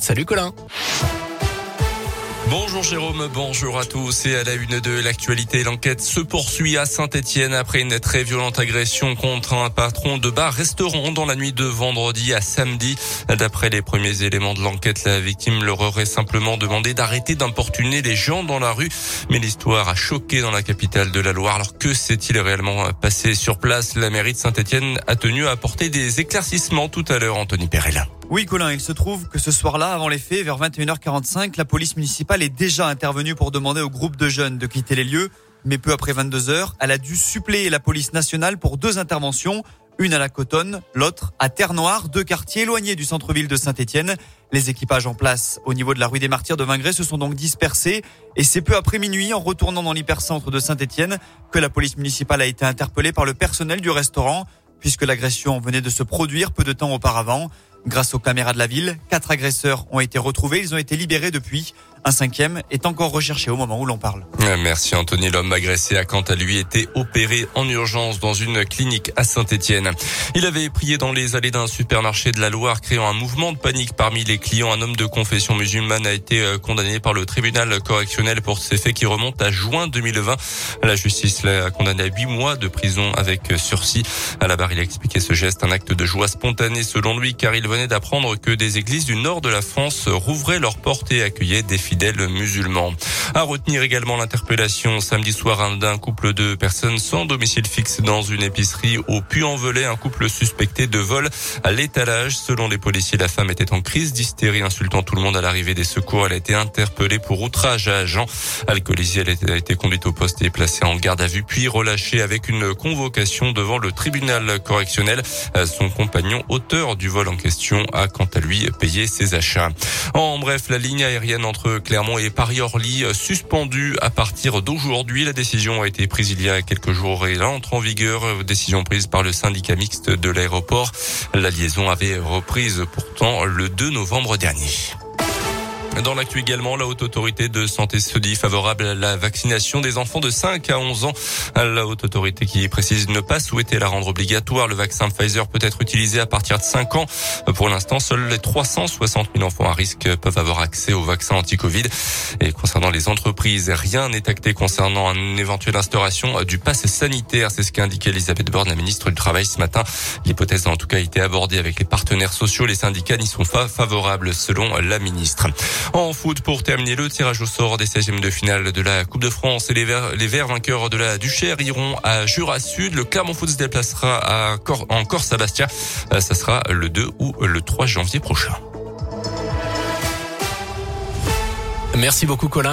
Salut Colin. Bonjour Jérôme, bonjour à tous et à la une de l'actualité. L'enquête se poursuit à Saint-Etienne après une très violente agression contre un patron de bar-restaurant dans la nuit de vendredi à samedi. D'après les premiers éléments de l'enquête, la victime leur aurait simplement demandé d'arrêter d'importuner les gens dans la rue. Mais l'histoire a choqué dans la capitale de la Loire. Alors que s'est-il réellement passé sur place? La mairie de Saint-Etienne a tenu à apporter des éclaircissements tout à l'heure, Anthony Perella. Oui, Colin, il se trouve que ce soir-là, avant les faits, vers 21h45, la police municipale est déjà intervenue pour demander au groupe de jeunes de quitter les lieux. Mais peu après 22h, elle a dû suppléer la police nationale pour deux interventions. Une à la Cotonne, l'autre à Terre-Noire, deux quartiers éloignés du centre-ville de Saint-Étienne. Les équipages en place au niveau de la rue des Martyrs de Vingré se sont donc dispersés et c'est peu après minuit en retournant dans l'hypercentre de Saint-Étienne que la police municipale a été interpellée par le personnel du restaurant puisque l'agression venait de se produire peu de temps auparavant. Grâce aux caméras de la ville, quatre agresseurs ont été retrouvés. Ils ont été libérés depuis. Un cinquième est encore recherché au moment où l'on parle. Merci Anthony. L'homme agressé a quant à lui été opéré en urgence dans une clinique à Saint-Etienne. Il avait prié dans les allées d'un supermarché de la Loire, créant un mouvement de panique parmi les clients. Un homme de confession musulmane a été euh, condamné par le tribunal correctionnel pour ces faits qui remontent à juin 2020. La justice l'a condamné à huit mois de prison avec sursis. À la barre, il a expliqué ce geste, un acte de joie spontanée selon lui, car il venait d'apprendre que des églises du nord de la France rouvraient leurs portes et accueillaient des fidèles musulmans. À retenir également l'interpellation samedi soir d'un couple de personnes sans domicile fixe dans une épicerie au Puy-en-Velay, un couple suspecté de vol à l'étalage. Selon les policiers, la femme était en crise d'hystérie, insultant tout le monde à l'arrivée des secours. Elle a été interpellée pour outrage à agent. Alcoolisée, elle a été conduite au poste et placée en garde à vue, puis relâchée avec une convocation devant le tribunal correctionnel. Son compagnon, auteur du vol en question, a quant à lui payé ses achats. En bref, la ligne aérienne entre Clermont et Paris-Orly suspendue à partir d'aujourd'hui. La décision a été prise il y a quelques jours et entre en vigueur. Décision prise par le syndicat mixte de l'aéroport. La liaison avait reprise pourtant le 2 novembre dernier. Dans l'actu également, la haute autorité de santé se dit favorable à la vaccination des enfants de 5 à 11 ans. La haute autorité qui précise ne pas souhaiter la rendre obligatoire. Le vaccin Pfizer peut être utilisé à partir de 5 ans. Pour l'instant, seuls les 360 000 enfants à risque peuvent avoir accès au vaccin anti-Covid. Et concernant les entreprises, rien n'est acté concernant une éventuelle instauration du pass sanitaire. C'est ce qu'a indiqué Elisabeth Borne, la ministre du Travail ce matin. L'hypothèse a en tout cas été abordée avec les partenaires sociaux. Les syndicats n'y sont pas favorables selon la ministre. En foot, pour terminer le tirage au sort des 16e de finale de la Coupe de France et les Verts, vainqueurs de la Duchère iront à Jura Sud. Le Clermont Foot se déplacera à en Corse-Bastia. Euh, ça sera le 2 ou le 3 janvier prochain. Merci beaucoup Colin.